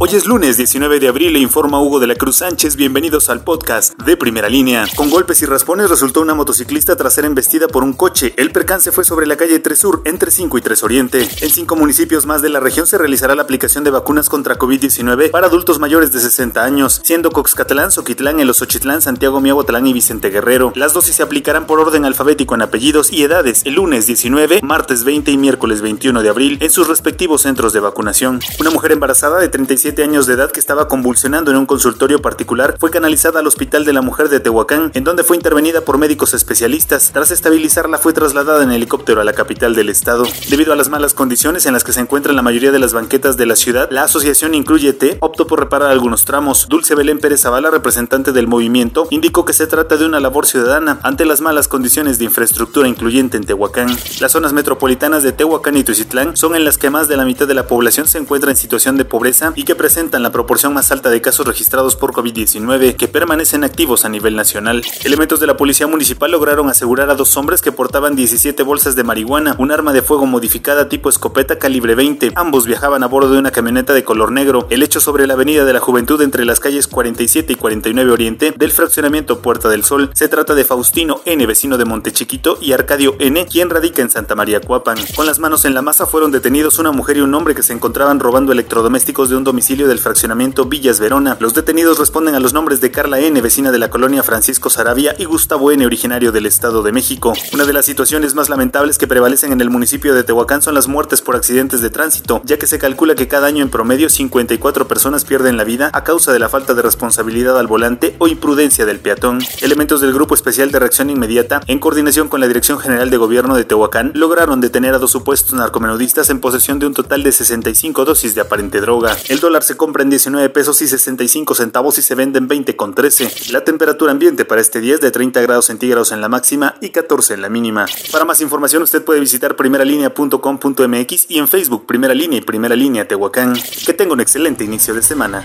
Hoy es lunes 19 de abril e informa Hugo de la Cruz Sánchez. Bienvenidos al podcast de primera línea. Con golpes y raspones resultó una motociclista tras ser embestida por un coche. El percance fue sobre la calle 3 Sur, entre 5 y 3 Oriente. En cinco municipios más de la región se realizará la aplicación de vacunas contra COVID-19 para adultos mayores de 60 años, siendo Coxcatlán, Soquitlán, El Osochitlán, Santiago Miahuatlán y Vicente Guerrero. Las dosis se aplicarán por orden alfabético en apellidos y edades el lunes 19, martes 20 y miércoles 21 de abril en sus respectivos centros de vacunación. Una mujer embarazada de 37 años de edad que estaba convulsionando en un consultorio particular fue canalizada al Hospital de la Mujer de Tehuacán, en donde fue intervenida por médicos especialistas. Tras estabilizarla fue trasladada en helicóptero a la capital del estado. Debido a las malas condiciones en las que se encuentran la mayoría de las banquetas de la ciudad, la asociación Incluye T optó por reparar algunos tramos. Dulce Belén Pérez Zavala, representante del movimiento, indicó que se trata de una labor ciudadana ante las malas condiciones de infraestructura incluyente en Tehuacán. Las zonas metropolitanas de Tehuacán y Tucitlán son en las que más de la mitad de la población se encuentra en situación de pobreza y que presentan la proporción más alta de casos registrados por COVID-19 que permanecen activos a nivel nacional. Elementos de la policía municipal lograron asegurar a dos hombres que portaban 17 bolsas de marihuana, un arma de fuego modificada tipo escopeta calibre 20. Ambos viajaban a bordo de una camioneta de color negro. El hecho sobre la avenida de la Juventud entre las calles 47 y 49 Oriente del fraccionamiento Puerta del Sol. Se trata de Faustino N, vecino de Montechiquito, y Arcadio N, quien radica en Santa María Cuapan. Con las manos en la masa fueron detenidos una mujer y un hombre que se encontraban robando electrodomésticos de un domicilio del fraccionamiento Villas Verona. Los detenidos responden a los nombres de Carla N., vecina de la colonia Francisco Sarabia, y Gustavo N., originario del Estado de México. Una de las situaciones más lamentables que prevalecen en el municipio de Tehuacán son las muertes por accidentes de tránsito, ya que se calcula que cada año en promedio 54 personas pierden la vida a causa de la falta de responsabilidad al volante o imprudencia del peatón. Elementos del Grupo Especial de Reacción Inmediata, en coordinación con la Dirección General de Gobierno de Tehuacán, lograron detener a dos supuestos narcomenudistas en posesión de un total de 65 dosis de aparente droga. El se compra en 19 pesos y 65 centavos y se vende en 20 con 13. La temperatura ambiente para este día es de 30 grados centígrados en la máxima y 14 en la mínima. Para más información usted puede visitar primeralinea.com.mx y en Facebook Primera Línea y Primera Línea Tehuacán. Que tenga un excelente inicio de semana.